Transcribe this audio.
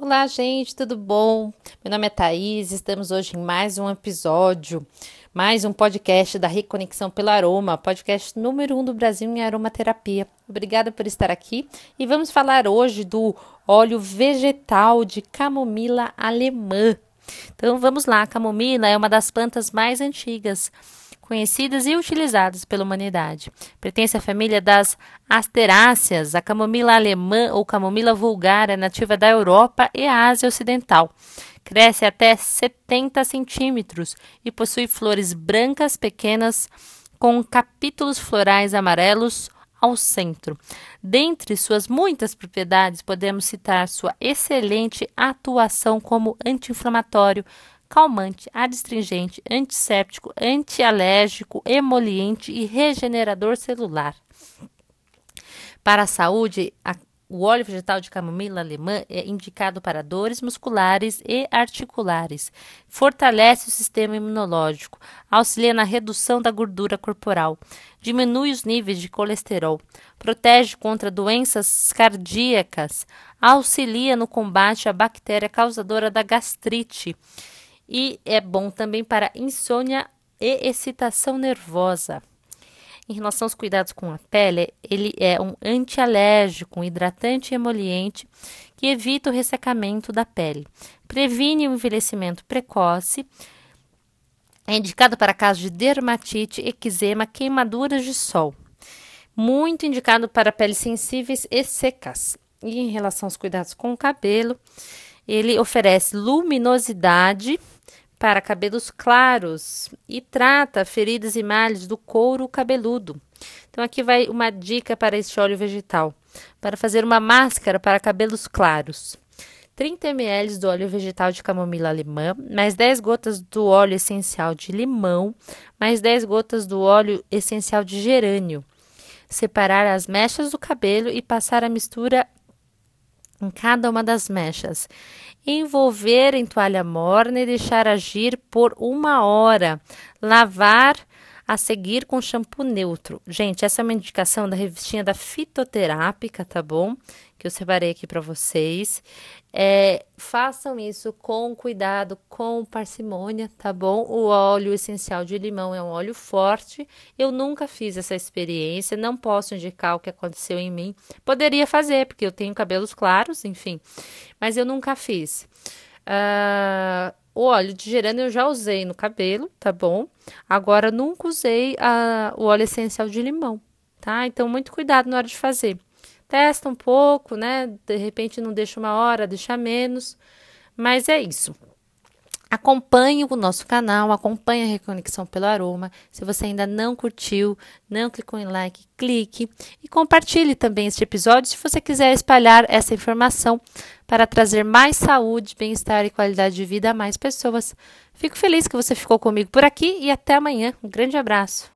Olá, gente, tudo bom? Meu nome é Thaís, estamos hoje em mais um episódio, mais um podcast da Reconexão pelo Aroma, podcast número um do Brasil em aromaterapia. Obrigada por estar aqui e vamos falar hoje do óleo vegetal de camomila alemã. Então vamos lá, a camomila é uma das plantas mais antigas conhecidas e utilizadas pela humanidade. Pertence à família das asteráceas, a camomila alemã ou camomila vulgar é nativa da Europa e Ásia Ocidental. Cresce até 70 centímetros e possui flores brancas pequenas com capítulos florais amarelos ao centro. Dentre suas muitas propriedades, podemos citar sua excelente atuação como anti-inflamatório, calmante, adstringente, antisséptico, antialérgico, emoliente e regenerador celular. Para a saúde, a, o óleo vegetal de camomila alemã é indicado para dores musculares e articulares. Fortalece o sistema imunológico, auxilia na redução da gordura corporal, diminui os níveis de colesterol, protege contra doenças cardíacas, auxilia no combate à bactéria causadora da gastrite e é bom também para insônia e excitação nervosa. Em relação aos cuidados com a pele, ele é um antialérgico, um hidratante e emoliente que evita o ressecamento da pele, previne o envelhecimento precoce, é indicado para casos de dermatite, eczema, queimaduras de sol. Muito indicado para peles sensíveis e secas. E em relação aos cuidados com o cabelo, ele oferece luminosidade para cabelos claros e trata feridas e males do couro cabeludo. Então aqui vai uma dica para este óleo vegetal, para fazer uma máscara para cabelos claros. 30 ml do óleo vegetal de camomila alemã, mais 10 gotas do óleo essencial de limão, mais 10 gotas do óleo essencial de gerânio. Separar as mechas do cabelo e passar a mistura em cada uma das mechas. Envolver em toalha morna e deixar agir por uma hora. Lavar a seguir com shampoo neutro. Gente, essa é uma indicação da revistinha da fitoterápica, tá bom? Que eu separei aqui para vocês. É, façam isso com cuidado, com parcimônia, tá bom? O óleo essencial de limão é um óleo forte. Eu nunca fiz essa experiência, não posso indicar o que aconteceu em mim. Poderia fazer, porque eu tenho cabelos claros, enfim, mas eu nunca fiz. Uh, o óleo de gerânio eu já usei no cabelo, tá bom? Agora nunca usei a, o óleo essencial de limão, tá? Então, muito cuidado na hora de fazer. Testa um pouco, né? De repente não deixa uma hora, deixa menos. Mas é isso. Acompanhe o nosso canal, acompanhe a Reconexão pelo Aroma. Se você ainda não curtiu, não clicou em like, clique e compartilhe também este episódio se você quiser espalhar essa informação para trazer mais saúde, bem-estar e qualidade de vida a mais pessoas. Fico feliz que você ficou comigo por aqui e até amanhã. Um grande abraço.